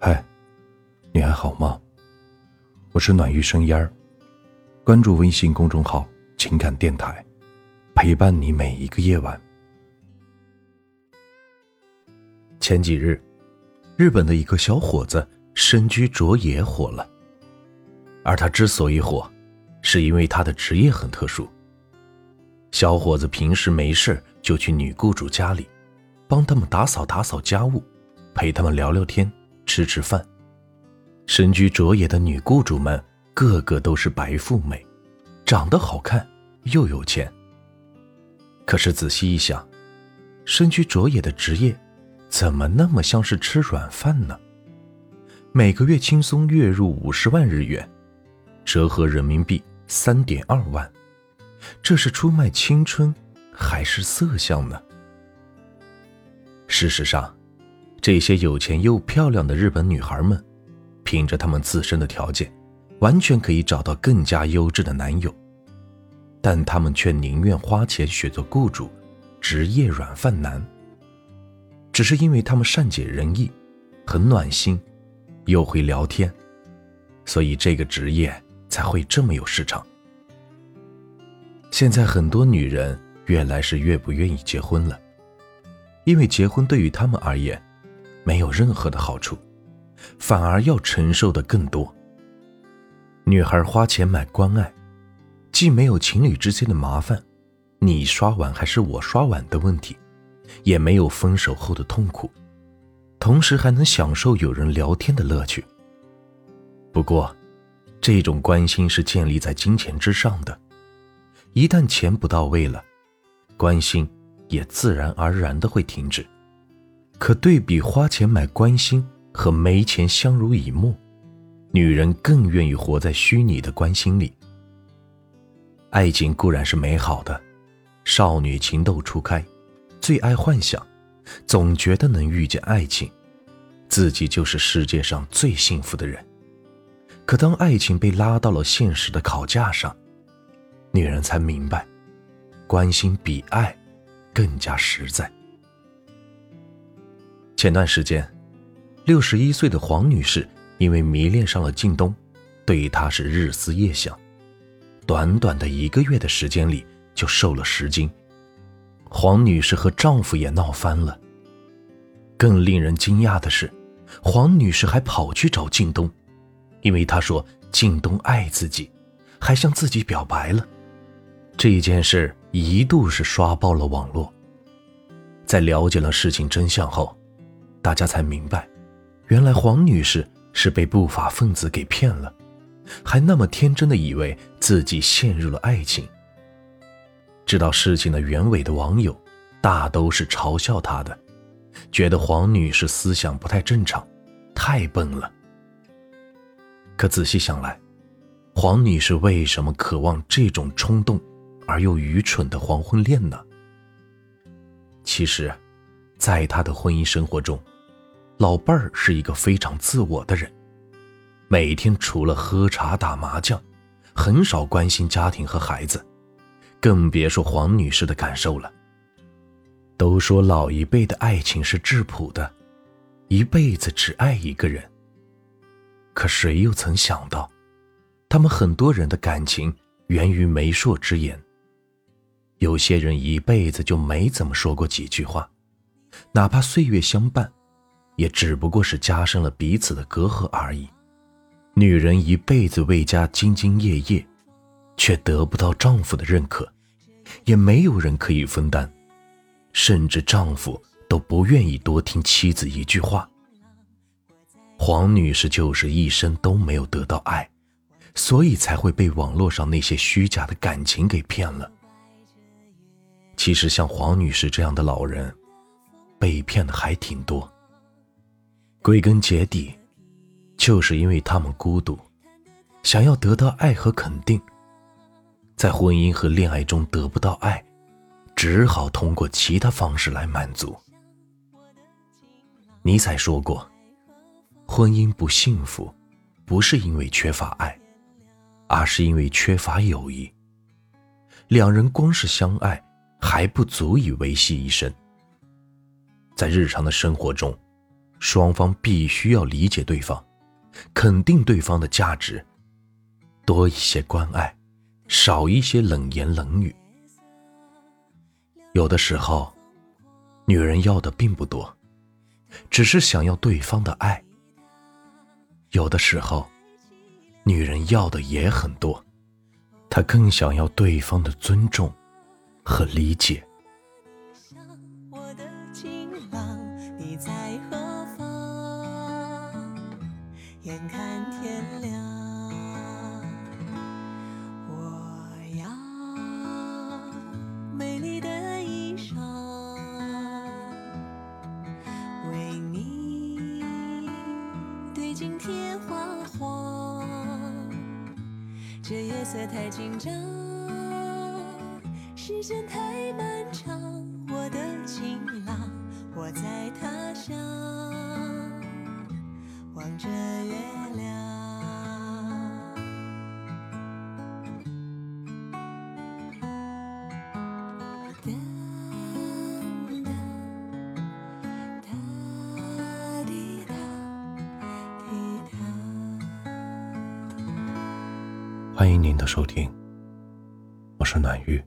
嗨，你还好吗？我是暖玉生烟儿，关注微信公众号“情感电台”，陪伴你每一个夜晚。前几日，日本的一个小伙子深居卓也火了，而他之所以火，是因为他的职业很特殊。小伙子平时没事就去女雇主家里，帮他们打扫打扫家务，陪他们聊聊天，吃吃饭。身居卓野的女雇主们个个都是白富美，长得好看又有钱。可是仔细一想，身居卓野的职业，怎么那么像是吃软饭呢？每个月轻松月入五十万日元，折合人民币三点二万。这是出卖青春，还是色相呢？事实上，这些有钱又漂亮的日本女孩们，凭着她们自身的条件，完全可以找到更加优质的男友，但她们却宁愿花钱选择雇主，职业软饭男。只是因为她们善解人意，很暖心，又会聊天，所以这个职业才会这么有市场。现在很多女人越来是越不愿意结婚了，因为结婚对于她们而言，没有任何的好处，反而要承受的更多。女孩花钱买关爱，既没有情侣之间的麻烦，你刷碗还是我刷碗的问题，也没有分手后的痛苦，同时还能享受有人聊天的乐趣。不过，这种关心是建立在金钱之上的。一旦钱不到位了，关心也自然而然的会停止。可对比花钱买关心和没钱相濡以沫，女人更愿意活在虚拟的关心里。爱情固然是美好的，少女情窦初开，最爱幻想，总觉得能遇见爱情，自己就是世界上最幸福的人。可当爱情被拉到了现实的考架上，女人才明白，关心比爱更加实在。前段时间，六十一岁的黄女士因为迷恋上了靳东，对他是日思夜想，短短的一个月的时间里就瘦了十斤。黄女士和丈夫也闹翻了。更令人惊讶的是，黄女士还跑去找靳东，因为她说靳东爱自己，还向自己表白了。这件事一度是刷爆了网络。在了解了事情真相后，大家才明白，原来黄女士是被不法分子给骗了，还那么天真的以为自己陷入了爱情。知道事情的原委的网友，大都是嘲笑她的，觉得黄女士思想不太正常，太笨了。可仔细想来，黄女士为什么渴望这种冲动？而又愚蠢的黄昏恋呢？其实，在他的婚姻生活中，老伴儿是一个非常自我的人，每天除了喝茶打麻将，很少关心家庭和孩子，更别说黄女士的感受了。都说老一辈的爱情是质朴的，一辈子只爱一个人。可谁又曾想到，他们很多人的感情源于媒妁之言。有些人一辈子就没怎么说过几句话，哪怕岁月相伴，也只不过是加深了彼此的隔阂而已。女人一辈子为家兢兢业业，却得不到丈夫的认可，也没有人可以分担，甚至丈夫都不愿意多听妻子一句话。黄女士就是一生都没有得到爱，所以才会被网络上那些虚假的感情给骗了。其实像黄女士这样的老人，被骗的还挺多。归根结底，就是因为他们孤独，想要得到爱和肯定，在婚姻和恋爱中得不到爱，只好通过其他方式来满足。尼采说过，婚姻不幸福，不是因为缺乏爱，而是因为缺乏友谊。两人光是相爱。还不足以维系一生。在日常的生活中，双方必须要理解对方，肯定对方的价值，多一些关爱，少一些冷言冷语。有的时候，女人要的并不多，只是想要对方的爱；有的时候，女人要的也很多，她更想要对方的尊重和理解。你在何方眼看天亮，我要美丽的衣裳，为你对镜贴花黄。这夜色太紧张，时间太欢迎您的收听，我是暖玉，